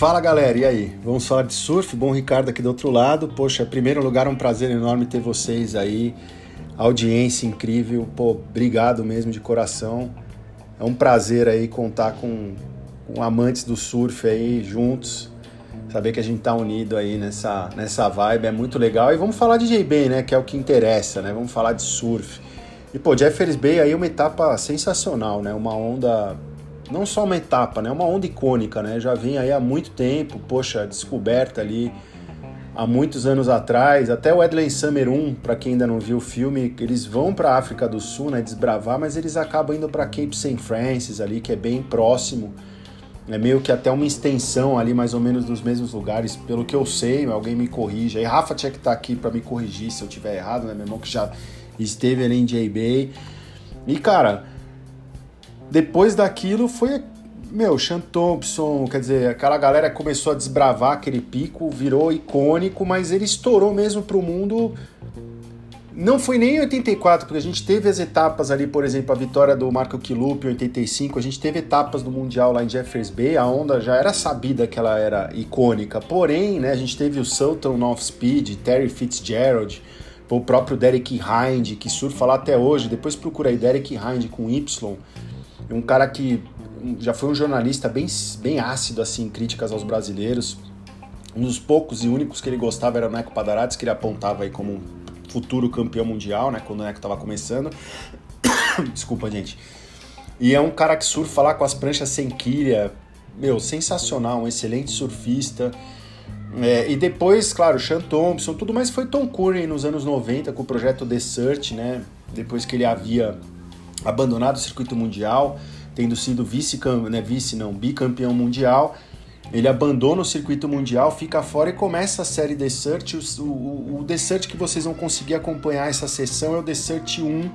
Fala galera, e aí? Vamos falar de surf? Bom, Ricardo aqui do outro lado. Poxa, em primeiro lugar, um prazer enorme ter vocês aí. Audiência incrível. Pô, obrigado mesmo de coração. É um prazer aí contar com, com amantes do surf aí juntos. Saber que a gente tá unido aí nessa, nessa vibe é muito legal. E vamos falar de J-Bay, né? Que é o que interessa, né? Vamos falar de surf. E pô, Jeffers Bay aí é uma etapa sensacional, né? Uma onda não só uma etapa, né? Uma onda icônica, né? Já vem aí há muito tempo, poxa, descoberta ali há muitos anos atrás. Até o Edley Summer 1, para quem ainda não viu o filme, eles vão para a África do Sul, né? Desbravar, mas eles acabam indo para Cape St. Francis ali, que é bem próximo. É meio que até uma extensão ali, mais ou menos dos mesmos lugares, pelo que eu sei, alguém me corrija. E Rafa tinha que estar tá aqui para me corrigir se eu tiver errado, né? Meu irmão que já esteve ali em J-Bay. E cara, depois daquilo foi, meu, Sean Thompson, quer dizer, aquela galera começou a desbravar aquele pico, virou icônico, mas ele estourou mesmo pro mundo. Não foi nem em 84, porque a gente teve as etapas ali, por exemplo, a vitória do Marco Quilup em 85, a gente teve etapas do Mundial lá em Jeffers Bay, a onda já era sabida que ela era icônica, porém, né, a gente teve o Sultan of Speed, Terry Fitzgerald, o próprio Derek Hind, que surfa lá até hoje, depois procura aí Derek Hind com Y, um cara que já foi um jornalista bem, bem ácido assim em críticas aos brasileiros. Um dos poucos e únicos que ele gostava era o Neco Padarates, que ele apontava aí como um futuro campeão mundial, né, quando o Neco estava começando. Desculpa, gente. E é um cara que surfa lá com as pranchas sem quilha, meu, sensacional, um excelente surfista. É, e depois, claro, Sean Thompson, tudo mais foi Tom Curry nos anos 90 com o projeto The Search, né? Depois que ele havia abandonado o circuito mundial, tendo sido vice, né, vice não, bicampeão mundial. Ele abandona o circuito mundial, fica fora e começa a série Search. O, o, o Search que vocês vão conseguir acompanhar essa sessão é o Search 1,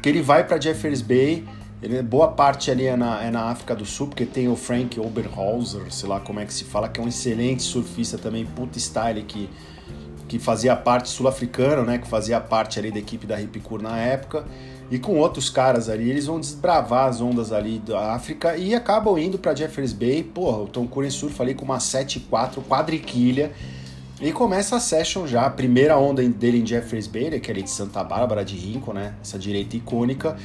que ele vai para Jeffers Bay. Ele, boa parte ali é na, é na África do Sul, porque tem o Frank Oberhauser, sei lá como é que se fala, que é um excelente surfista também, puta style, que, que fazia parte sul-africano, né? Que fazia parte ali da equipe da Ripcur na época e com outros caras ali, eles vão desbravar as ondas ali da África e acabam indo para Jeffers Bay. Porra, o Tom Curren surfa ali com uma 7.4 quadriquilha e começa a session já, a primeira onda dele em Jeffers Bay, né, que é ali de Santa Bárbara de Rincon, né, essa direita icônica.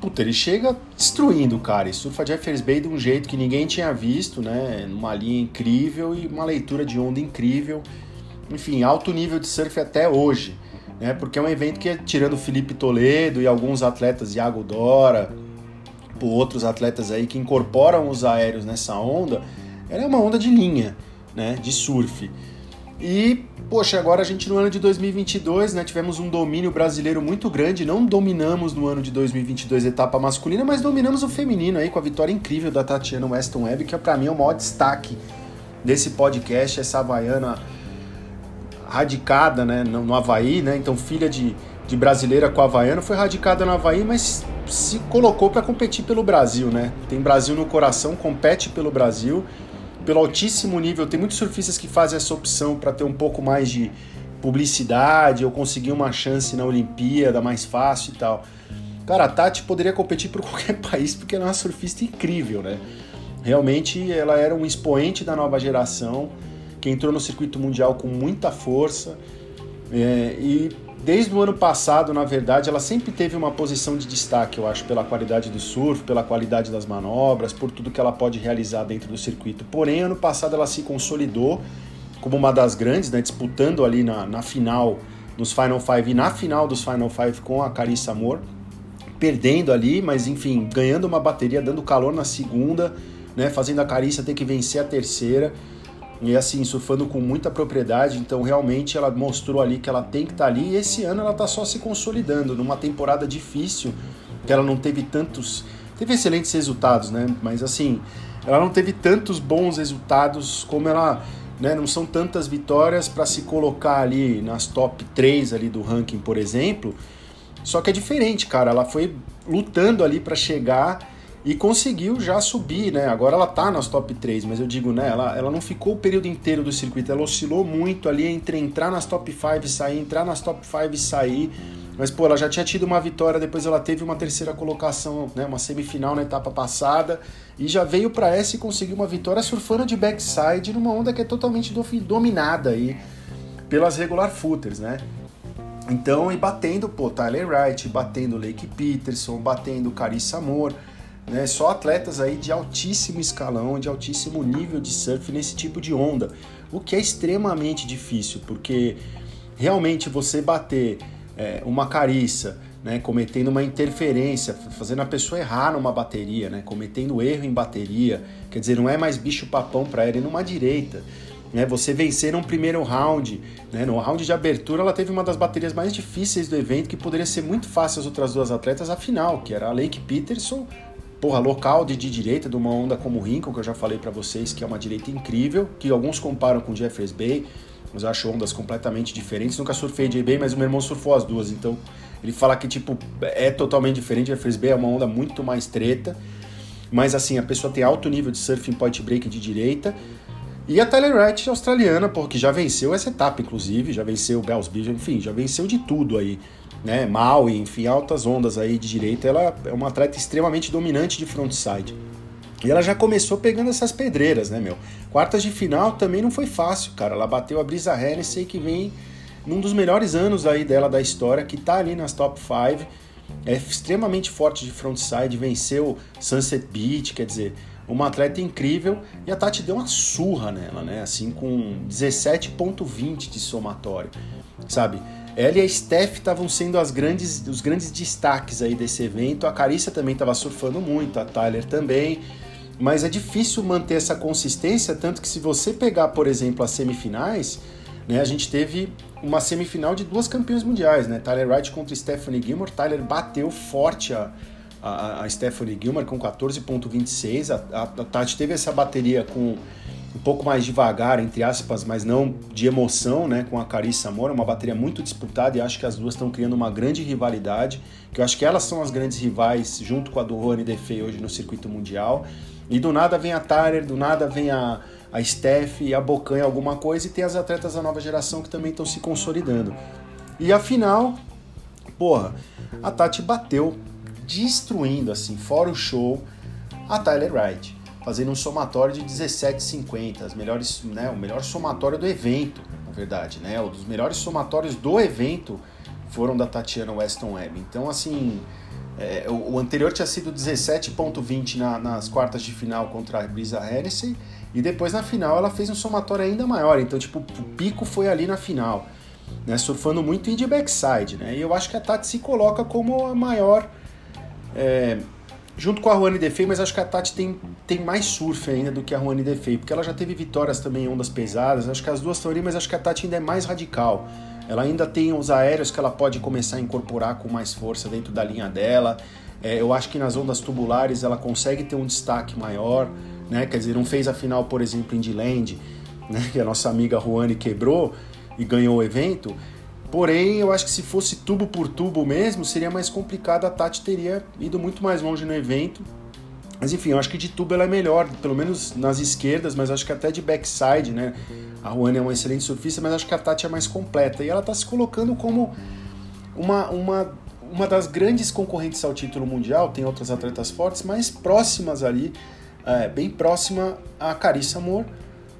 Puta, ele chega destruindo cara e surfa Jeffers Bay de um jeito que ninguém tinha visto, né, numa linha incrível e uma leitura de onda incrível. Enfim, alto nível de surf até hoje né? Porque é um evento que, tirando o Felipe Toledo e alguns atletas, Iago Dora, outros atletas aí que incorporam os aéreos nessa onda, ela é uma onda de linha, né? De surf. E, poxa, agora a gente no ano de 2022, né, tivemos um domínio brasileiro muito grande. Não dominamos no ano de 2022 a etapa masculina, mas dominamos o feminino aí com a vitória incrível da Tatiana Weston Webb, que é para mim é o maior destaque desse podcast, essa havaiana radicada né, no, no Havaí, né? Então, filha de, de brasileira com havaiano, foi radicada no Havaí, mas se colocou para competir pelo Brasil, né? Tem Brasil no coração, compete pelo Brasil, pelo altíssimo nível. Tem muitos surfistas que fazem essa opção para ter um pouco mais de publicidade ou conseguir uma chance na Olimpíada mais fácil e tal. Cara, a Tati poderia competir por qualquer país porque ela é uma surfista incrível, né? Realmente ela era um expoente da nova geração que entrou no circuito mundial com muita força. É, e desde o ano passado, na verdade, ela sempre teve uma posição de destaque, eu acho, pela qualidade do surf, pela qualidade das manobras, por tudo que ela pode realizar dentro do circuito. Porém, ano passado ela se consolidou como uma das grandes, né, disputando ali na, na final, nos Final Five e na final dos Final Five com a Carissa Amor, perdendo ali, mas enfim, ganhando uma bateria, dando calor na segunda, né, fazendo a Carissa ter que vencer a terceira e assim, surfando com muita propriedade, então realmente ela mostrou ali que ela tem que estar tá ali e esse ano ela está só se consolidando numa temporada difícil, que ela não teve tantos, teve excelentes resultados, né? Mas assim, ela não teve tantos bons resultados como ela, né, não são tantas vitórias para se colocar ali nas top 3 ali do ranking, por exemplo. Só que é diferente, cara, ela foi lutando ali para chegar e conseguiu já subir, né? Agora ela tá nas top 3, mas eu digo, né? Ela, ela não ficou o período inteiro do circuito, ela oscilou muito ali entre entrar nas top 5 e sair, entrar nas top 5 e sair. Mas, pô, ela já tinha tido uma vitória, depois ela teve uma terceira colocação, né, uma semifinal na etapa passada, e já veio para essa e conseguiu uma vitória surfando de backside numa onda que é totalmente dominada aí pelas regular footers, né? Então, e batendo, pô, Tyler Wright, batendo Lake Peterson, batendo Carissa Amor, né? Só atletas aí de altíssimo escalão, de altíssimo nível de surf nesse tipo de onda, o que é extremamente difícil, porque realmente você bater é, uma cariça, né, cometendo uma interferência, fazendo a pessoa errar numa bateria, né, cometendo erro em bateria, quer dizer, não é mais bicho papão para ela, numa direita. Né, você vencer um primeiro round, né, no round de abertura ela teve uma das baterias mais difíceis do evento, que poderia ser muito fácil as outras duas atletas a final, que era a Lake Peterson, porra, local de, de direita, de uma onda como o Rincon, que eu já falei para vocês, que é uma direita incrível, que alguns comparam com Jeffers Bay, mas eu acho ondas completamente diferentes. Nunca surfei de Bay, mas o meu irmão surfou as duas, então ele fala que tipo é totalmente diferente. First Bay é uma onda muito mais treta, mas assim a pessoa tem alto nível de surf em point break de direita. E a Tyler Wright australiana, porque já venceu essa etapa, inclusive, já venceu o Bells Beach, enfim, já venceu de tudo aí, né? Mal, enfim, altas ondas aí de direita. Ela é uma atleta extremamente dominante de frontside. E ela já começou pegando essas pedreiras, né, meu? Quartas de final também não foi fácil, cara. Ela bateu a Brisa Hennessy, que vem num dos melhores anos aí dela da história, que tá ali nas top 5. É extremamente forte de frontside, venceu Sunset Beach, quer dizer, uma atleta incrível. E a Tati deu uma surra nela, né? Assim, com 17,20 de somatório, sabe? Ela e a Steph estavam sendo as grandes, os grandes destaques aí desse evento. A Carissa também estava surfando muito, a Tyler também mas é difícil manter essa consistência, tanto que se você pegar, por exemplo, as semifinais, né, a gente teve uma semifinal de duas campeões mundiais, né? Tyler Wright contra Stephanie Gilmore. Tyler bateu forte a, a, a Stephanie Gilmore com 14.26. A, a, a Tati teve essa bateria com um pouco mais devagar, entre aspas, mas não de emoção, né? Com a Carissa Moura, uma bateria muito disputada e acho que as duas estão criando uma grande rivalidade, que eu acho que elas são as grandes rivais, junto com a do Rony Defei hoje no circuito mundial. E do nada vem a Tyler, do nada vem a, a Steph e a Bocan alguma coisa, e tem as atletas da nova geração que também estão se consolidando. E afinal, porra, a Tati bateu, destruindo, assim, fora o show, a Tyler Wright, fazendo um somatório de 17,50, as melhores, né, o melhor somatório do evento, na verdade, né, um dos melhores somatórios do evento foram da Tatiana Weston Webb. Então, assim, é, o, o, anterior tinha sido 17,20 na, nas quartas de final contra a Brisa Hennessy, e depois na final ela fez um somatório ainda maior, então tipo, o pico foi ali na final, né, surfando muito em de backside, né, e eu acho que a Tati se coloca como a maior, é, junto com a Juane Defei, mas acho que a Tati tem, tem mais surf ainda do que a Juane Defei, porque ela já teve vitórias também em ondas pesadas, acho que as duas estão ali, mas acho que a Tati ainda é mais radical, ela ainda tem os aéreos que ela pode começar a incorporar com mais força dentro da linha dela. É, eu acho que nas ondas tubulares ela consegue ter um destaque maior, né? Quer dizer, não fez a final, por exemplo, em D-Land, né? que a nossa amiga Juane quebrou e ganhou o evento. Porém, eu acho que se fosse tubo por tubo mesmo, seria mais complicado. A Tati teria ido muito mais longe no evento. Mas enfim, eu acho que de tubo ela é melhor, pelo menos nas esquerdas, mas acho que até de backside, né? A Juana é uma excelente surfista, mas acho que a Tati é mais completa. E ela está se colocando como uma, uma, uma das grandes concorrentes ao título mundial. Tem outras atletas fortes, mas próximas ali, é, bem próxima a Carissa Moore,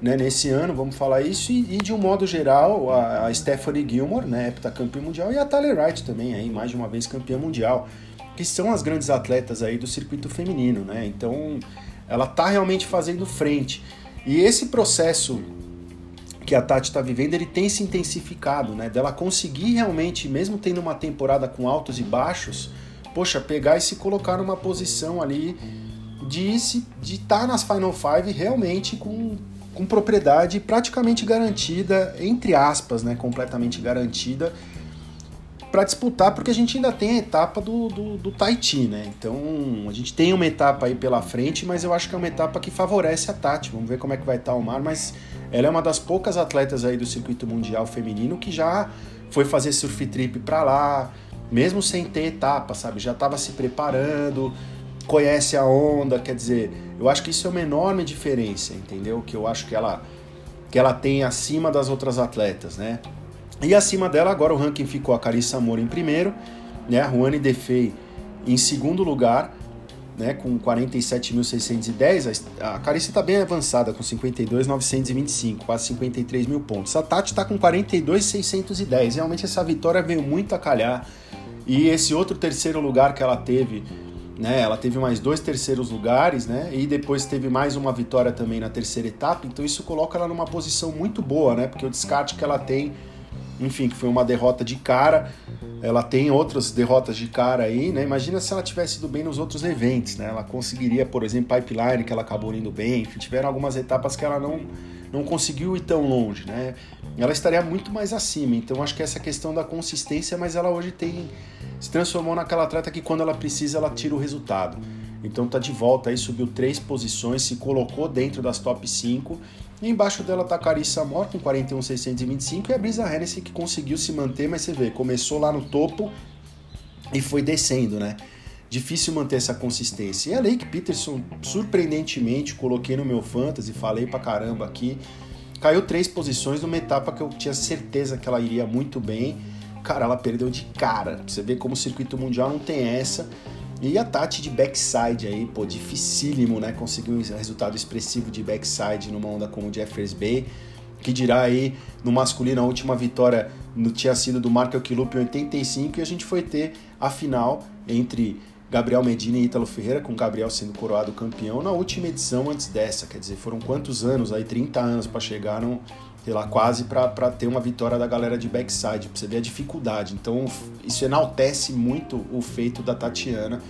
né, nesse ano, vamos falar isso, e, e de um modo geral, a, a Stephanie Gilmore, né, heptacampeã mundial, e a Tyler Wright também, aí, mais de uma vez campeã mundial, que são as grandes atletas aí do circuito feminino, né, então ela está realmente fazendo frente. E esse processo que a Tati está vivendo, ele tem se intensificado, né? Dela conseguir realmente, mesmo tendo uma temporada com altos e baixos, poxa, pegar e se colocar numa posição ali de estar de tá nas Final Five realmente com, com propriedade praticamente garantida, entre aspas, né? Completamente garantida para disputar, porque a gente ainda tem a etapa do, do, do Tahiti, né? Então a gente tem uma etapa aí pela frente, mas eu acho que é uma etapa que favorece a Tati. Vamos ver como é que vai estar tá o mar, mas ela é uma das poucas atletas aí do circuito mundial feminino que já foi fazer surf trip para lá, mesmo sem ter etapa, sabe? Já estava se preparando, conhece a onda, quer dizer, eu acho que isso é uma enorme diferença, entendeu? Que eu acho que ela que ela tem acima das outras atletas, né? E acima dela, agora o ranking ficou a Carissa Amor em primeiro, né? a Juane Defei em segundo lugar, né, com 47.610. A Carissa está bem avançada, com 52.925, quase 53 mil pontos. A Tati está com 42.610. Realmente essa vitória veio muito a calhar. E esse outro terceiro lugar que ela teve, né, ela teve mais dois terceiros lugares, né, e depois teve mais uma vitória também na terceira etapa. Então isso coloca ela numa posição muito boa, né, porque o descarte que ela tem enfim, que foi uma derrota de cara. Ela tem outras derrotas de cara aí, né? Imagina se ela tivesse ido bem nos outros eventos, né? Ela conseguiria, por exemplo, Pipeline, que ela acabou indo bem. Enfim, tiveram algumas etapas que ela não, não conseguiu ir tão longe, né? Ela estaria muito mais acima. Então, acho que essa questão da consistência, mas ela hoje tem se transformou naquela atleta que quando ela precisa, ela tira o resultado. Então tá de volta aí, subiu três posições, se colocou dentro das top 5 e embaixo dela tá a Carissa Amor com 41,625 e a Brisa Hennessy que conseguiu se manter, mas você vê, começou lá no topo e foi descendo, né? Difícil manter essa consistência. E a Lake Peterson, surpreendentemente, coloquei no meu fantasy, falei pra caramba aqui, caiu três posições numa etapa que eu tinha certeza que ela iria muito bem. Cara, ela perdeu de cara. Você vê como o circuito mundial não tem essa. E a Tati de backside aí, pô, dificílimo, né? Conseguiu um resultado expressivo de backside numa onda como o Jeffers Bay. Que dirá aí, no masculino, a última vitória no, tinha sido do Marco Quilup em 85 e a gente foi ter a final entre Gabriel Medina e Ítalo Ferreira, com Gabriel sendo coroado campeão na última edição antes dessa. Quer dizer, foram quantos anos aí? 30 anos para chegar no, sei lá, quase para ter uma vitória da galera de backside, pra você ver a dificuldade. Então, isso enaltece muito o feito da Tatiana.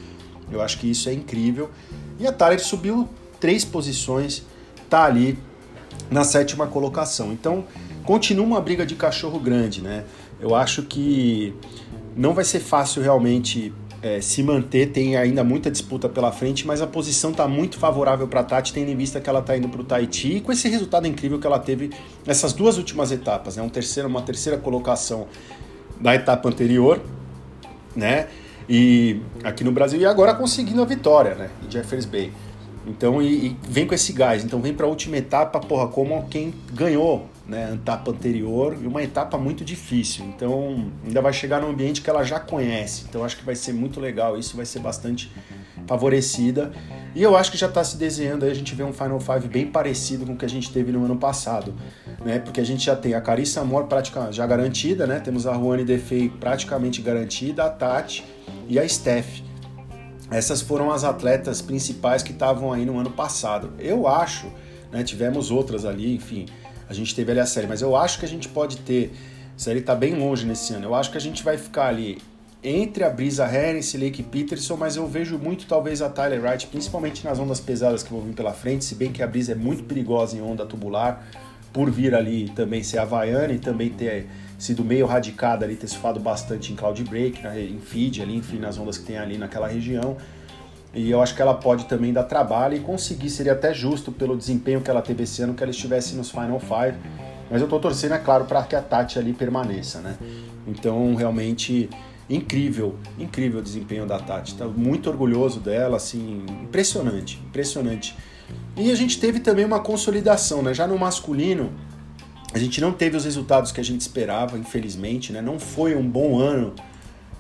Eu acho que isso é incrível. E a Thaler subiu três posições, tá ali na sétima colocação. Então, continua uma briga de cachorro grande, né? Eu acho que não vai ser fácil realmente é, se manter, tem ainda muita disputa pela frente, mas a posição está muito favorável para a Tati, tendo em vista que ela está indo para o Tahiti e com esse resultado incrível que ela teve nessas duas últimas etapas, né? Um terceiro, uma terceira colocação da etapa anterior, né? E aqui no Brasil e agora conseguindo a vitória, né? Em Jeffers Bay. Então, e, e vem com esse gás. Então, vem para a última etapa, porra, como quem ganhou né, etapa anterior e uma etapa muito difícil. Então, ainda vai chegar num ambiente que ela já conhece. Então, acho que vai ser muito legal. Isso vai ser bastante favorecida. E eu acho que já está se desenhando aí a gente vê um Final Five bem parecido com o que a gente teve no ano passado, né? Porque a gente já tem a Carissa Amor praticamente já garantida, né? Temos a Juane Defei praticamente garantida, a Tati e a Steph. Essas foram as atletas principais que estavam aí no ano passado. Eu acho, né, tivemos outras ali, enfim, a gente teve ali a série, mas eu acho que a gente pode ter. A série está bem longe nesse ano. Eu acho que a gente vai ficar ali entre a Brisa Harris e Lake Peterson, mas eu vejo muito talvez a Tyler Wright, principalmente nas ondas pesadas que vão vir pela frente, se bem que a Brisa é muito perigosa em onda tubular, por vir ali também ser havaiana e também ter sido meio radicada ali, ter surfado bastante em cloud break, em feed ali, enfim, nas ondas que tem ali naquela região. E eu acho que ela pode também dar trabalho e conseguir, seria até justo pelo desempenho que ela teve esse ano, que ela estivesse nos Final Five. Mas eu tô torcendo, é claro, para que a Tati ali permaneça, né? Então, realmente incrível, incrível o desempenho da Tati. Tá muito orgulhoso dela, assim, impressionante, impressionante. E a gente teve também uma consolidação, né? Já no masculino, a gente não teve os resultados que a gente esperava, infelizmente, né? Não foi um bom ano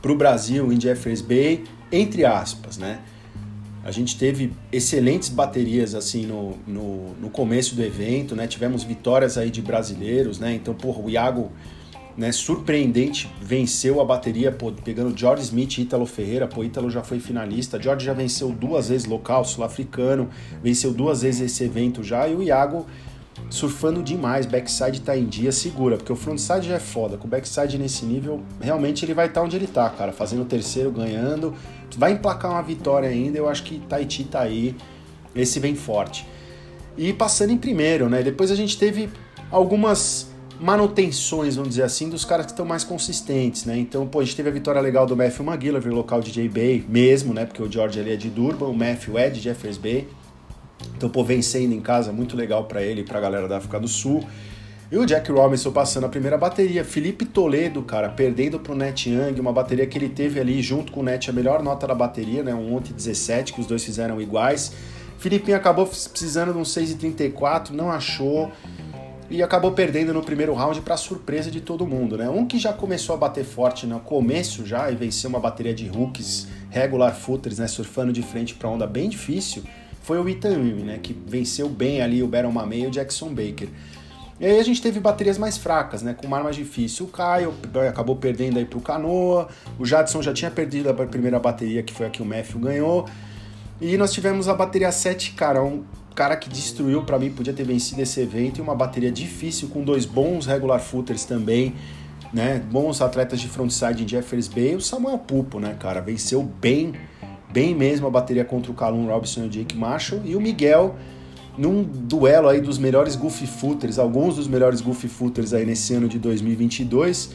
para o Brasil em Jeffreys Bay, entre aspas, né? A gente teve excelentes baterias assim no, no, no, começo do evento, né? Tivemos vitórias aí de brasileiros, né? Então, porra, o Iago, né, surpreendente, venceu a bateria, pô, pegando George Smith e Ítalo Ferreira, pô, Ítalo já foi finalista, George já venceu duas vezes local, sul-africano, venceu duas vezes esse evento já, e o Iago surfando demais, backside tá em dia, segura, porque o frontside já é foda, com o backside nesse nível, realmente ele vai estar tá onde ele tá, cara, fazendo o terceiro, ganhando, vai emplacar uma vitória ainda, eu acho que Tahiti tá aí, esse vem forte. E passando em primeiro, né, depois a gente teve algumas manutenções, vamos dizer assim, dos caras que estão mais consistentes, né? Então, pô, a gente teve a vitória legal do Matthew McGillivray, local de J Bay, mesmo, né? Porque o George ali é de Durban, o Matthew é de Jeffers Bay. Então, pô, vencendo em casa, muito legal para ele e pra galera da África do Sul. E o Jack Robinson passando a primeira bateria. Felipe Toledo, cara, perdendo pro Net Young, uma bateria que ele teve ali junto com o Net, a melhor nota da bateria, né? Um 17, que os dois fizeram iguais. Filipinho acabou precisando de um 6,34, não achou. e acabou perdendo no primeiro round para surpresa de todo mundo, né? Um que já começou a bater forte no começo já e venceu uma bateria de hooks regular footers, né, surfando de frente para onda bem difícil, foi o Ethan Ewing, né, que venceu bem ali o Baron Mamey e o Jackson Baker. E aí a gente teve baterias mais fracas, né, com mar mais difícil. O Caio acabou perdendo aí pro Canoa, o Jadson já tinha perdido a primeira bateria, que foi a que o Matthew ganhou. E nós tivemos a bateria 7, cara, um cara que destruiu para mim, podia ter vencido esse evento, e uma bateria difícil com dois bons regular footers também, né? Bons atletas de frontside em Jeffers Bay, o Samuel Pupo, né, cara, venceu bem, bem mesmo a bateria contra o Calum Robinson e o Jake Marshall, e o Miguel num duelo aí dos melhores goofy footers, alguns dos melhores goofy footers aí nesse ano de 2022,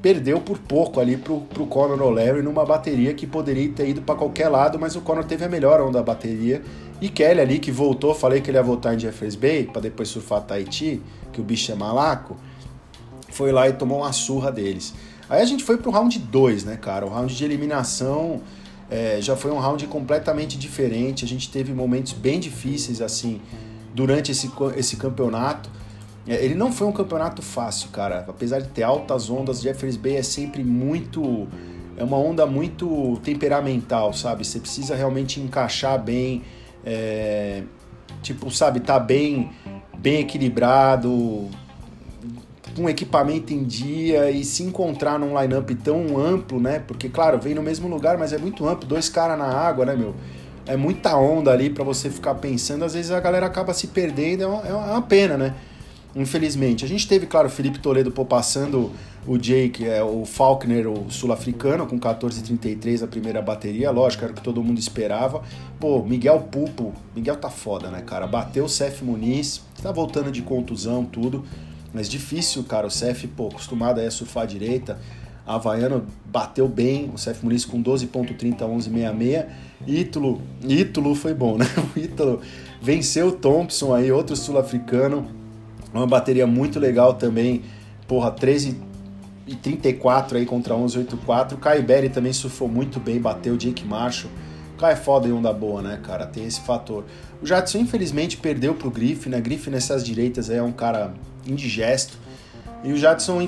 perdeu por pouco ali pro, pro Conor O'Leary numa bateria que poderia ter ido para qualquer lado, mas o Conor teve a melhor onda da bateria. E Kelly ali, que voltou, falei que ele ia voltar em Jeffers Bay para depois surfar Tahiti, que o bicho é malaco, foi lá e tomou uma surra deles. Aí a gente foi pro round 2, né, cara? O round de eliminação é, já foi um round completamente diferente. A gente teve momentos bem difíceis, assim, durante esse, esse campeonato. É, ele não foi um campeonato fácil, cara. Apesar de ter altas ondas, Jeffers Bay é sempre muito. É uma onda muito temperamental, sabe? Você precisa realmente encaixar bem. É, tipo, sabe, tá bem, bem equilibrado, com equipamento em dia e se encontrar num line-up tão amplo, né? Porque, claro, vem no mesmo lugar, mas é muito amplo, dois caras na água, né, meu? É muita onda ali para você ficar pensando, às vezes a galera acaba se perdendo, é uma, é uma pena, né? Infelizmente. A gente teve, claro, o Felipe Toledo pô, passando o Jake, é, o Faulkner, o sul-africano, com 14,33 a primeira bateria, lógico, era o que todo mundo esperava. Pô, Miguel Pupo, Miguel tá foda, né, cara? Bateu o Cef Muniz, tá voltando de contusão, tudo. Mas difícil, cara. O CF, pô, acostumado a surfar à direita. A Havaiano bateu bem, o CF Muniz com 12.30, 11.66. Ítalo, Ítalo foi bom, né? O Ítalo venceu o Thompson aí, outro sul-africano. Uma bateria muito legal também. Porra, 13 e 34 aí contra 11.84. O também surfou muito bem, bateu o Jake Marshall. O é foda e onda boa, né, cara? Tem esse fator. O Jadson, infelizmente, perdeu pro Griffin, né? Griffin nessas direitas é um cara indigesto. E o Jadson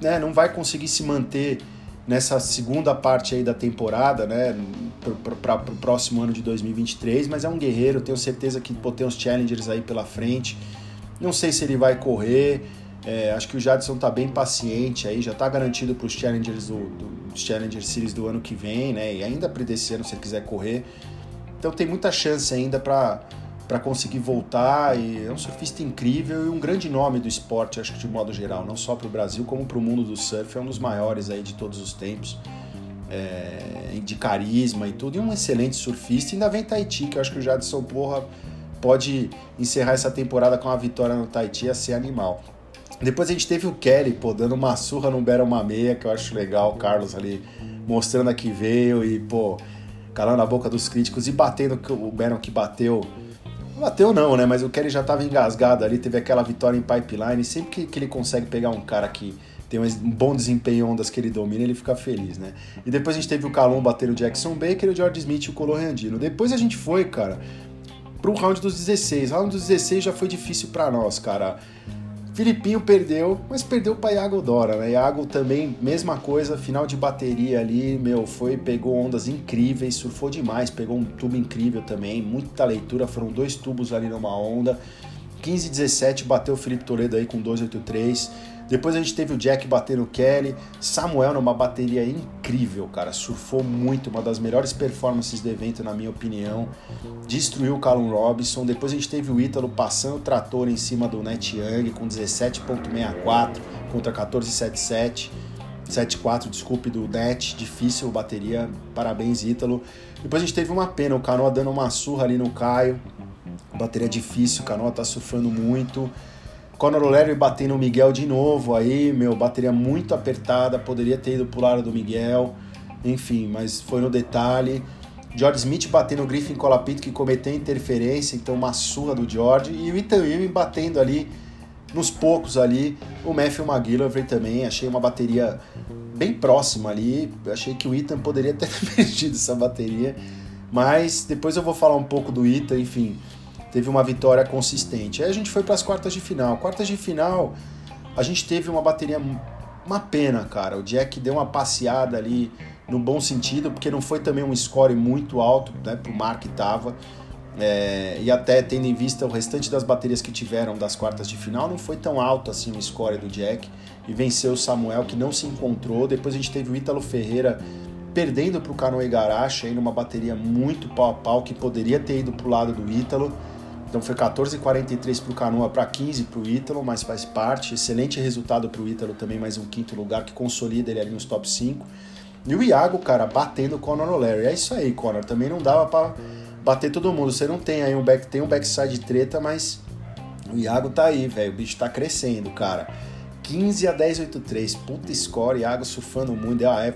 né, não vai conseguir se manter nessa segunda parte aí da temporada, né, para o próximo ano de 2023, mas é um guerreiro, tenho certeza que pô, tem uns challengers aí pela frente. Não sei se ele vai correr, é, acho que o Jadson tá bem paciente aí, já tá garantido para os challengers do, do Challenger Series do ano que vem, né, e ainda para desse ano se ele quiser correr. Então tem muita chance ainda para para conseguir voltar. E é um surfista incrível e um grande nome do esporte, acho que de modo geral, não só para o Brasil, como para o mundo do surf. É um dos maiores aí de todos os tempos, é, de carisma e tudo. E um excelente surfista. E ainda vem Tahiti, que eu acho que o Jadson Porra pode encerrar essa temporada com uma vitória no Tahiti a ser animal. Depois a gente teve o Kelly, pô, dando uma surra no Bera uma meia, que eu acho legal, o Carlos ali mostrando a que veio e, pô, calando a boca dos críticos e batendo o Baron que bateu Bateu não, né? Mas o Kelly já estava engasgado ali, teve aquela vitória em pipeline. Sempre que, que ele consegue pegar um cara que tem um bom desempenho em ondas que ele domina, ele fica feliz, né? E depois a gente teve o Calon bater o Jackson Baker, o George Smith e o Colorandino. Depois a gente foi, cara, pro round dos 16. O round dos 16 já foi difícil para nós, cara. Filipinho perdeu, mas perdeu para Iago Dora, né? Iago também, mesma coisa, final de bateria ali, meu, foi, pegou ondas incríveis, surfou demais, pegou um tubo incrível também, muita leitura, foram dois tubos ali numa onda. 15 17 bateu o Felipe Toledo aí com 283. Depois a gente teve o Jack batendo o Kelly, Samuel numa bateria incrível, cara, surfou muito, uma das melhores performances do evento na minha opinião. Destruiu o Callum Robinson. Depois a gente teve o Ítalo passando o trator em cima do Net Young com 17.64 contra 14.77. 7.4, desculpe, do Net, difícil bateria, parabéns Ítalo. Depois a gente teve uma pena, o Canoa dando uma surra ali no Caio, bateria difícil, o Canoa tá surfando muito. Conor O'Leary batendo o Miguel de novo aí, meu, bateria muito apertada, poderia ter ido pro lado do Miguel, enfim, mas foi no detalhe. George Smith batendo o Griffin Colapito que cometeu interferência, então uma surra do George, e o Ethan Ewing batendo ali, nos poucos ali, o Matthew McGillivray também, achei uma bateria bem próxima ali, achei que o Ethan poderia ter perdido essa bateria, mas depois eu vou falar um pouco do Ethan, enfim, teve uma vitória consistente. Aí a gente foi para as quartas de final. Quartas de final, a gente teve uma bateria uma pena, cara. O Jack deu uma passeada ali no bom sentido, porque não foi também um score muito alto, né, pro mar que tava. É, e até tendo em vista o restante das baterias que tiveram das quartas de final, não foi tão alto assim o score do Jack. E venceu o Samuel, que não se encontrou. Depois a gente teve o Ítalo Ferreira perdendo para o Canoa Igarashi, aí numa bateria muito pau a pau, que poderia ter ido para o lado do Ítalo. Então foi 14,43 para o Canoa para 15 para o Ítalo, mas faz parte. Excelente resultado para o Ítalo também, mais um quinto lugar que consolida ele ali nos top 5. E o Iago, cara, batendo o Conor O'Leary. É isso aí, Conor. Também não dava para bater todo mundo. Você não tem aí um back, tem um backside treta, mas o Iago tá aí, velho. O bicho tá crescendo, cara. 15 a 10, 8-3. Puta score, Iago surfando muito. Ah, é,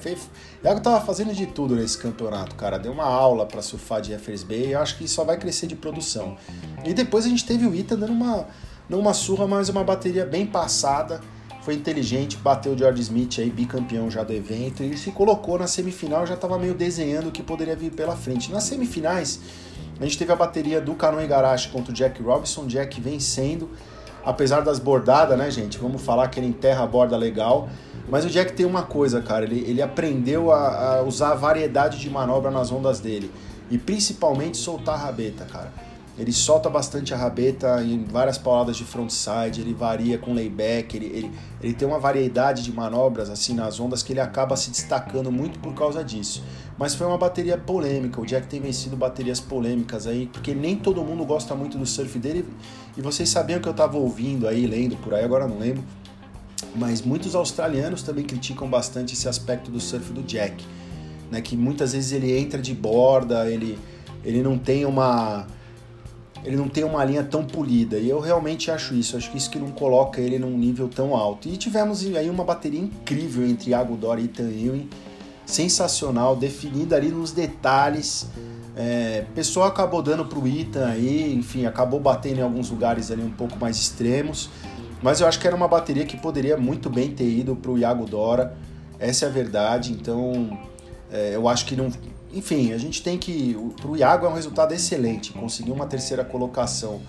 Iago tava fazendo de tudo nesse campeonato, cara. Deu uma aula para surfar de Jeffers Bay e eu acho que só vai crescer de produção. E depois a gente teve o Ita dando uma, numa surra, mas uma bateria bem passada. Foi inteligente, bateu o George Smith aí, bicampeão já do evento, e se colocou na semifinal, já estava meio desenhando o que poderia vir pela frente. Nas semifinais, a gente teve a bateria do Canoe Igarashi contra o Jack Robinson, Jack vencendo apesar das bordadas, né, gente? Vamos falar que ele enterra a borda legal. Mas o Jack tem uma coisa, cara, ele, ele aprendeu a, a usar a variedade de manobra nas ondas dele. E principalmente soltar a rabeta, cara. Ele solta bastante a rabeta em várias pauladas de frontside, ele varia com layback, ele, ele, ele tem uma variedade de manobras assim nas ondas que ele acaba se destacando muito por causa disso. Mas foi uma bateria polêmica, o Jack tem vencido baterias polêmicas aí, porque nem todo mundo gosta muito do surf dele. E vocês sabiam que eu estava ouvindo aí, lendo por aí, agora não lembro. Mas muitos australianos também criticam bastante esse aspecto do surf do Jack. Né, que muitas vezes ele entra de borda, ele, ele não tem uma ele não tem uma linha tão polida. E eu realmente acho isso. Acho que isso que não coloca ele num nível tão alto. E tivemos aí uma bateria incrível entre Iago Dora e Ethan Ewing. Sensacional, definida ali nos detalhes. É, pessoal acabou dando pro Ethan aí, enfim, acabou batendo em alguns lugares ali um pouco mais extremos. Mas eu acho que era uma bateria que poderia muito bem ter ido pro Iago Dora. Essa é a verdade. Então, é, eu acho que não, enfim, a gente tem que. Para o Iago é um resultado excelente. Conseguir uma terceira colocação,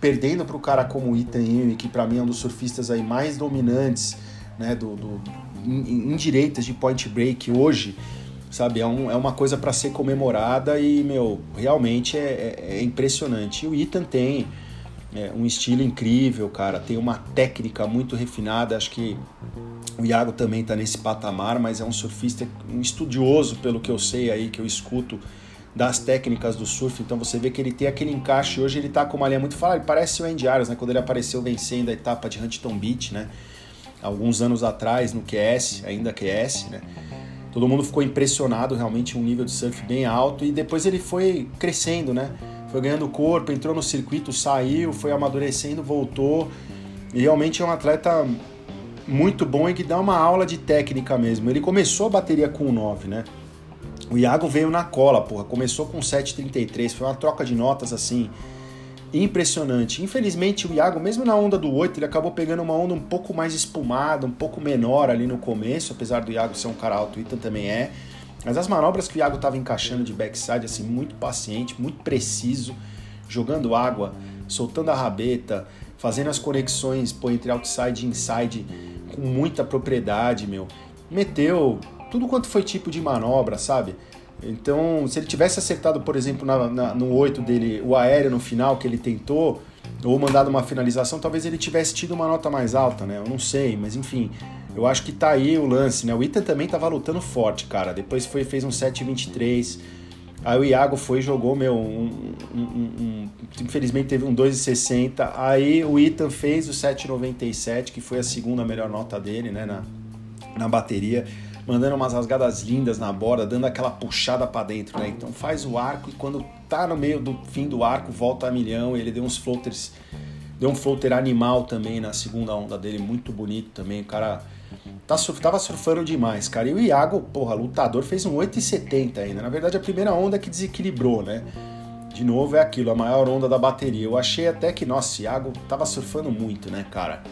perdendo para o cara como o Ewing, que para mim é um dos surfistas aí mais dominantes, né, do, do em, em direitas de point break hoje, sabe? É, um, é uma coisa para ser comemorada e, meu, realmente é, é, é impressionante. E o Ethan tem é, um estilo incrível, cara, tem uma técnica muito refinada, acho que o Iago também está nesse patamar, mas é um surfista, um estudioso, pelo que eu sei aí, que eu escuto das técnicas do surf, então você vê que ele tem aquele encaixe, hoje ele está com uma linha muito fala, ele parece o Andy Arias, né, quando ele apareceu vencendo a etapa de Huntington Beach, né, alguns anos atrás no QS, ainda QS, né, todo mundo ficou impressionado, realmente um nível de surf bem alto, e depois ele foi crescendo, né, foi ganhando corpo, entrou no circuito, saiu, foi amadurecendo, voltou, e realmente é um atleta muito bom e que dá uma aula de técnica mesmo. Ele começou a bateria com 9, né? O Iago veio na cola, porra. Começou com 7,33. Foi uma troca de notas assim impressionante. Infelizmente, o Iago, mesmo na onda do 8, ele acabou pegando uma onda um pouco mais espumada, um pouco menor ali no começo, apesar do Iago ser um cara alto, o Ethan também é. Mas as manobras que o Iago estava encaixando de backside, assim, muito paciente, muito preciso, jogando água, soltando a rabeta, fazendo as conexões pô, entre outside e inside com muita propriedade, meu. Meteu tudo quanto foi tipo de manobra, sabe? Então, se ele tivesse acertado, por exemplo, na, na, no 8 dele, o aéreo no final que ele tentou, ou mandado uma finalização, talvez ele tivesse tido uma nota mais alta, né? Eu não sei, mas enfim, eu acho que tá aí o lance, né? O Ethan também tava lutando forte, cara. Depois foi fez um 7,23. Aí o Iago foi e jogou, meu, um, um, um, infelizmente teve um 2,60. Aí o Ethan fez o 7,97, que foi a segunda melhor nota dele, né, na, na bateria, mandando umas rasgadas lindas na borda, dando aquela puxada para dentro, né? Então faz o arco e quando tá no meio do fim do arco, volta a milhão. Ele deu uns floaters, deu um floater animal também na segunda onda dele, muito bonito também. O cara Tá, tava surfando demais, cara. E o Iago, porra, lutador, fez um 8,70 ainda. Na verdade, a primeira onda que desequilibrou, né? De novo é aquilo, a maior onda da bateria. Eu achei até que, nossa, o Iago tava surfando muito, né, cara?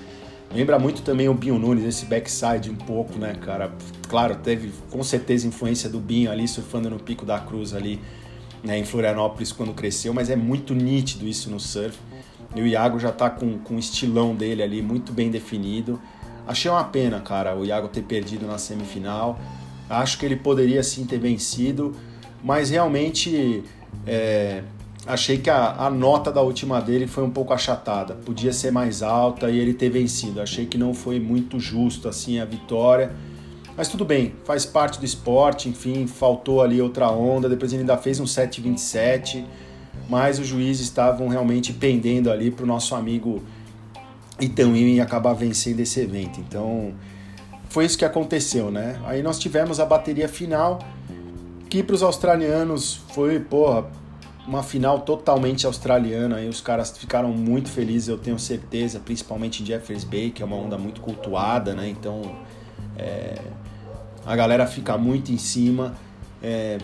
Lembra muito também o Binho Nunes, esse backside um pouco, né, cara? Claro, teve com certeza influência do Binho ali surfando no pico da cruz ali né, em Florianópolis quando cresceu, mas é muito nítido isso no surf. E o Iago já tá com, com o estilão dele ali muito bem definido. Achei uma pena, cara, o Iago ter perdido na semifinal. Acho que ele poderia sim ter vencido, mas realmente é, achei que a, a, nota da última dele foi um pouco achatada. Podia ser mais alta e ele ter vencido. Achei que não foi muito justo assim a vitória. Mas tudo bem, faz parte do esporte, enfim, faltou ali outra onda, depois ele ainda fez um 7,27, mas os juízes estavam realmente pendendo ali para o nosso amigo Itaúí acabar vencendo esse evento. Então, foi isso que aconteceu, né? Aí nós tivemos a bateria final, que para os australianos foi, porra, uma final totalmente australiana. Aí os caras ficaram muito felizes, eu tenho certeza, principalmente em Jeffers Bay, que é uma onda muito cultuada, né? Então, é, a galera fica muito em cima. É,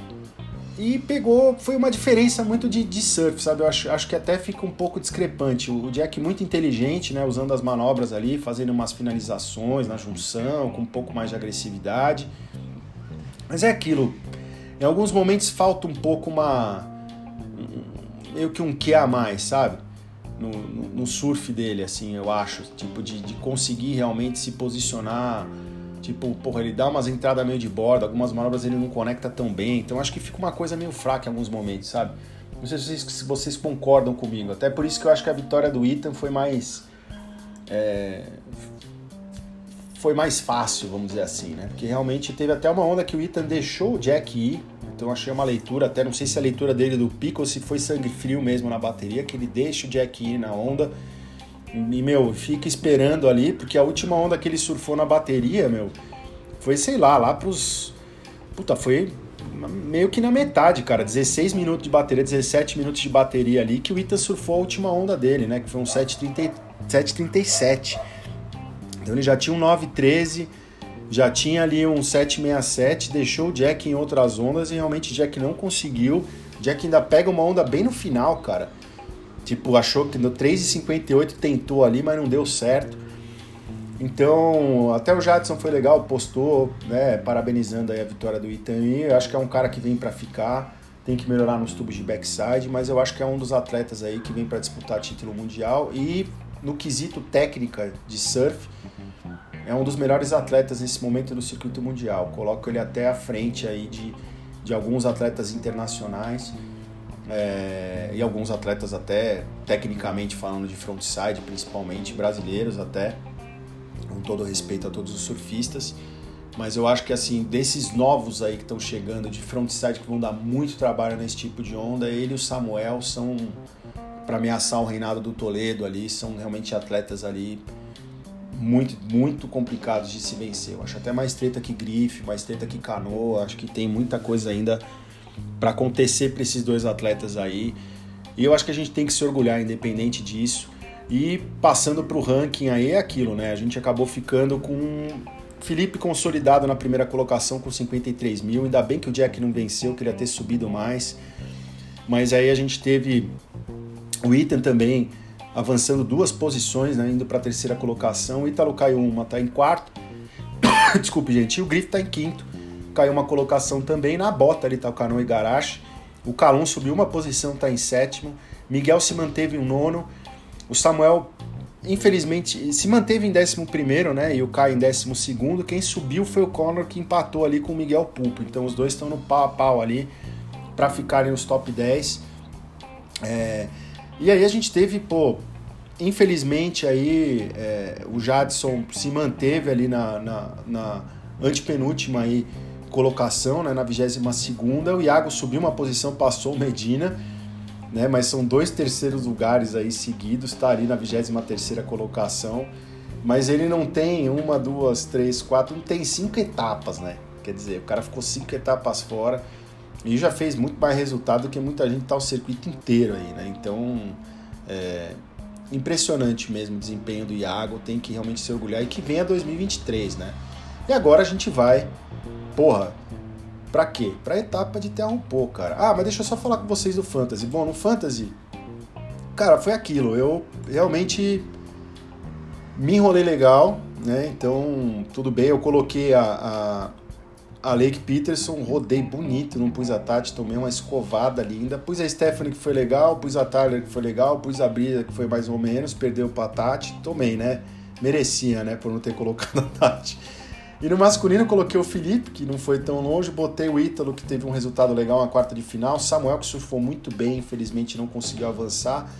e pegou, foi uma diferença muito de, de surf, sabe? Eu acho, acho que até fica um pouco discrepante. O, Jack muito inteligente, né? Usando as manobras ali, fazendo umas finalizações na junção, com um pouco mais de agressividade. Mas é aquilo. Em alguns momentos falta um pouco uma. meio que um que a mais, sabe? No, no, no, surf dele, assim, eu acho. Tipo, de, de conseguir realmente se posicionar Tipo, porra, ele dá umas entradas meio de borda, algumas manobras ele não conecta tão bem, então acho que fica uma coisa meio fraca em alguns momentos, sabe? Não sei se vocês, se vocês concordam comigo, até por isso que eu acho que a vitória do Ethan foi mais. É, foi mais fácil, vamos dizer assim, né? Porque realmente teve até uma onda que o Ethan deixou o Jack ir, então achei uma leitura, até não sei se a leitura dele do pico ou se foi sangue frio mesmo na bateria, que ele deixa o Jack ir na onda e, meu, fica esperando ali, porque a última onda que ele surfou na bateria, meu, foi, sei lá, lá pros. Puta, foi meio que na metade, cara. 16 minutos de bateria, 17 minutos de bateria ali, que o Ita surfou a última onda dele, né? Que foi um 7,37. Então ele já tinha um 9,13, já tinha ali um 7,67, deixou o Jack em outras ondas e realmente o Jack não conseguiu. O Jack ainda pega uma onda bem no final, cara. Tipo, achou que no 3,58 tentou ali, mas não deu certo. Então, até o Jadson foi legal, postou, né, parabenizando aí a vitória do Itami. Eu acho que é um cara que vem para ficar, tem que melhorar nos tubos de backside, mas eu acho que é um dos atletas aí que vem para disputar título mundial e no quesito técnica de surf, é um dos melhores atletas nesse momento do circuito mundial. Coloco ele até à frente aí de, de alguns atletas internacionais é, e alguns atletas até tecnicamente falando de frontside, principalmente brasileiros até, com todo respeito a todos os surfistas, mas eu acho que assim, desses novos aí que estão chegando de frontside que vão dar muito trabalho nesse tipo de onda, ele e o Samuel são para ameaçar o reinado do Toledo ali, são realmente atletas ali muito, muito complicados de se vencer. Eu acho até mais treta que grife, mais treta que canoa, acho que tem muita coisa ainda para acontecer para esses dois atletas aí. E eu acho que a gente tem que se orgulhar, independente disso. E passando para o ranking aí é aquilo, né? A gente acabou ficando com Felipe consolidado na primeira colocação com 53 mil. Ainda bem que o Jack não venceu, queria ter subido mais. Mas aí a gente teve o Ethan também avançando duas posições, né? indo para a terceira colocação. O Ítalo caiu uma, tá em quarto. Desculpe, gente. E o Griff tá em quinto caiu uma colocação também. Na bota ali tá o Cano Igarashi. O Calum subiu uma posição, está em sétimo. Miguel se manteve em nono. O Samuel, infelizmente, se manteve em décimo primeiro, né? E o Caio em décimo segundo. Quem subiu foi o Conor, que empatou ali com o Miguel Pulpo. Então os dois estão no pau a pau ali para ficarem nos top 10. É... E aí a gente teve, pô, infelizmente aí é, o Jadson se manteve ali na, na, na antepenúltima aí colocação, né, na 22 segunda, o Iago subiu uma posição, passou o Medina, né, mas são dois terceiros lugares aí seguidos, está ali na 23 terceira colocação, mas ele não tem uma, duas, três, quatro, não tem cinco etapas, né, quer dizer, o cara ficou cinco etapas fora e já fez muito mais resultado do que muita gente tá o circuito inteiro aí, né, então é impressionante mesmo o desempenho do Iago, tem que realmente se orgulhar e que venha 2023, né, e agora a gente vai porra, pra quê? Pra etapa de terra um pouco, cara. Ah, mas deixa eu só falar com vocês do Fantasy. Bom, no Fantasy, cara, foi aquilo. Eu realmente me enrolei legal, né? Então, tudo bem, eu coloquei a, a Lake Peterson, rodei bonito, não pus a Tati, tomei uma escovada linda. Pus a Stephanie que foi legal, pus a Tyler que foi legal, pus a Brisa que foi mais ou menos, perdeu pra Tati, tomei, né? Merecia, né, por não ter colocado a Tati. E no masculino coloquei o Felipe, que não foi tão longe, botei o Ítalo, que teve um resultado legal na quarta de final, Samuel, que surfou muito bem, infelizmente não conseguiu avançar.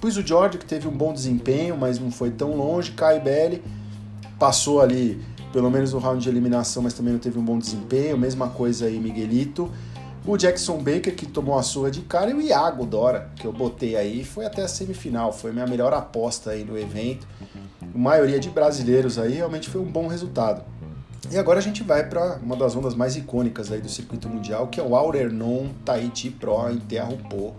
Pus o George, que teve um bom desempenho, mas não foi tão longe, Kai Belli passou ali pelo menos no round de eliminação, mas também não teve um bom desempenho. Mesma coisa aí, Miguelito. O Jackson Baker, que tomou a surra de cara, e o Iago Dora, que eu botei aí, foi até a semifinal. Foi minha melhor aposta aí no evento. A maioria de brasileiros aí realmente foi um bom resultado. E agora a gente vai para uma das ondas mais icônicas aí do circuito mundial, que é o Aurernon Tahiti Pro em Terra-Pô,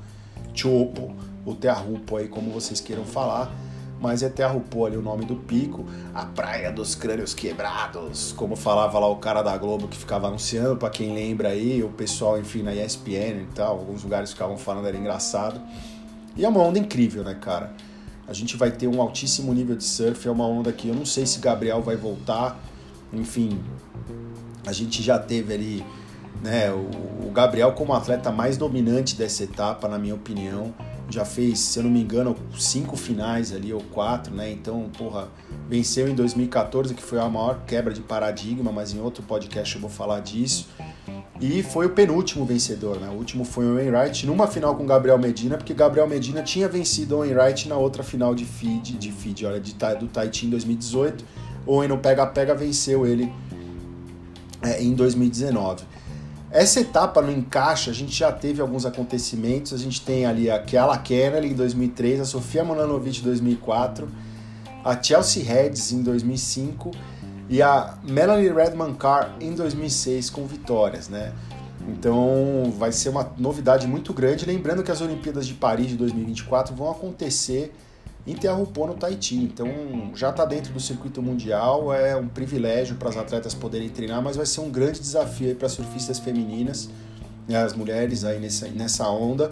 Chopo, ou Terra-Rupo aí, como vocês queiram falar mas é Terra-Rupô ali o nome do pico, a praia dos crânios quebrados, como falava lá o cara da Globo que ficava anunciando, para quem lembra aí, o pessoal, enfim, na ESPN e tal, alguns lugares ficavam falando, era engraçado. E é uma onda incrível, né, cara? A gente vai ter um altíssimo nível de surf, é uma onda que eu não sei se Gabriel vai voltar, enfim, a gente já teve ali, né, o Gabriel como atleta mais dominante dessa etapa, na minha opinião, já fez, se eu não me engano, cinco finais ali, ou quatro, né? Então, porra, venceu em 2014, que foi a maior quebra de paradigma, mas em outro podcast eu vou falar disso. E foi o penúltimo vencedor, né? O último foi o Wainwright, numa final com Gabriel Medina, porque Gabriel Medina tinha vencido o Wainwright na outra final de feed, de feed, olha, de, do Tahiti em 2018. O Owen no pega-pega venceu ele é, em 2019. Essa etapa no encaixe, a gente já teve alguns acontecimentos. A gente tem ali a Kiala Kennelly em 2003, a Sofia Monanovic em 2004, a Chelsea Heads em 2005 e a Melanie Redman Carr em 2006 com vitórias, né? Então vai ser uma novidade muito grande. Lembrando que as Olimpíadas de Paris de 2024 vão acontecer interrompou no Tahiti. Então já está dentro do circuito mundial, é um privilégio para as atletas poderem treinar, mas vai ser um grande desafio para surfistas femininas, né, as mulheres aí nessa, nessa onda.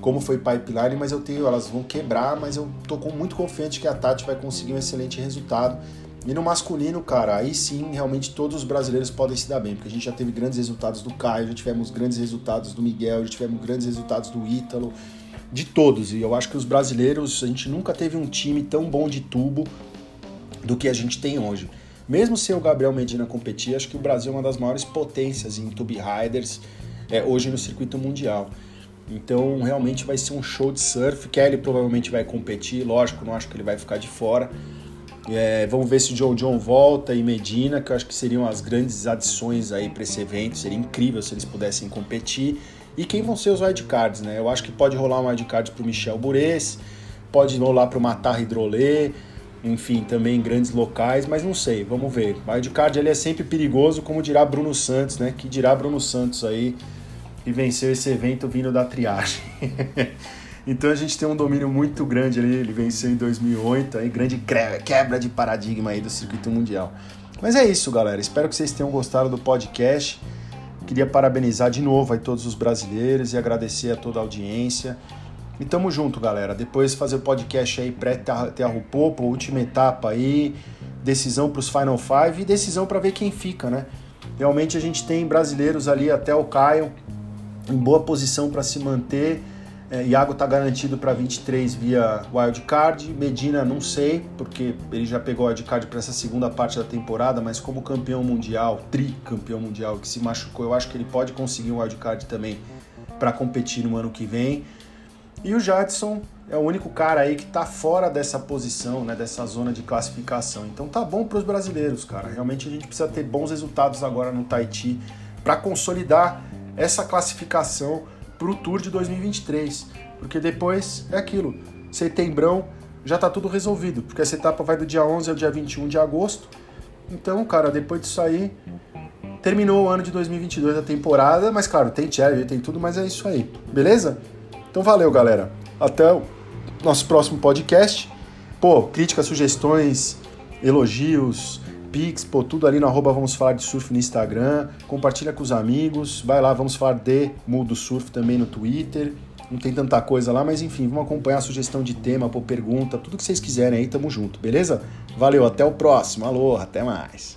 Como foi pipeline, mas eu tenho, elas vão quebrar, mas eu tô muito confiante que a Tati vai conseguir um excelente resultado. E no masculino, cara, aí sim, realmente todos os brasileiros podem se dar bem, porque a gente já teve grandes resultados do Caio, já tivemos grandes resultados do Miguel, já tivemos grandes resultados do Ítalo, de todos. E eu acho que os brasileiros, a gente nunca teve um time tão bom de tubo do que a gente tem hoje. Mesmo sem o Gabriel Medina competir, acho que o Brasil é uma das maiores potências em tube riders é, hoje no circuito mundial. Então realmente vai ser um show de surf. Kelly provavelmente vai competir, lógico, não acho que ele vai ficar de fora. É, vamos ver se o Joe John volta e Medina, que eu acho que seriam as grandes adições aí para esse evento. Seria incrível se eles pudessem competir. E quem vão ser os wildcards, né? Eu acho que pode rolar um wildcard para o Michel Bures, pode rolar para o Matar Hidrolê, enfim, também em grandes locais, mas não sei, vamos ver. Wildcard ele é sempre perigoso, como dirá Bruno Santos, né? Que dirá Bruno Santos aí, que venceu esse evento vindo da triagem. então a gente tem um domínio muito grande ali, ele venceu em 2008, aí grande quebra de paradigma aí do circuito mundial. Mas é isso, galera. Espero que vocês tenham gostado do podcast. Queria parabenizar de novo aí todos os brasileiros e agradecer a toda a audiência. E tamo junto, galera. Depois fazer o podcast aí pré-Terra Popo, última etapa aí, decisão para os Final Five e decisão para ver quem fica, né? Realmente a gente tem brasileiros ali até o Caio em boa posição para se manter é, Iago está garantido para 23 via wildcard. Medina não sei, porque ele já pegou wildcard para essa segunda parte da temporada, mas como campeão mundial, tricampeão mundial que se machucou, eu acho que ele pode conseguir um wildcard também para competir no ano que vem. E o Jadson é o único cara aí que está fora dessa posição, né, dessa zona de classificação. Então tá bom para os brasileiros, cara. Realmente a gente precisa ter bons resultados agora no Tahiti para consolidar essa classificação para o Tour de 2023, porque depois é aquilo, setembrão já está tudo resolvido, porque essa etapa vai do dia 11 ao dia 21 de agosto. Então, cara, depois disso aí, terminou o ano de 2022 a temporada, mas claro, tem challenge, tem tudo, mas é isso aí, beleza? Então valeu, galera. Até o nosso próximo podcast. Pô, críticas, sugestões, elogios, Pix, pô, tudo ali no arroba Vamos Falar de Surf no Instagram. Compartilha com os amigos. Vai lá, vamos falar de Mudo Surf também no Twitter. Não tem tanta coisa lá, mas enfim, vamos acompanhar a sugestão de tema, pô, pergunta, tudo que vocês quiserem aí, tamo junto, beleza? Valeu, até o próximo. Alô, até mais.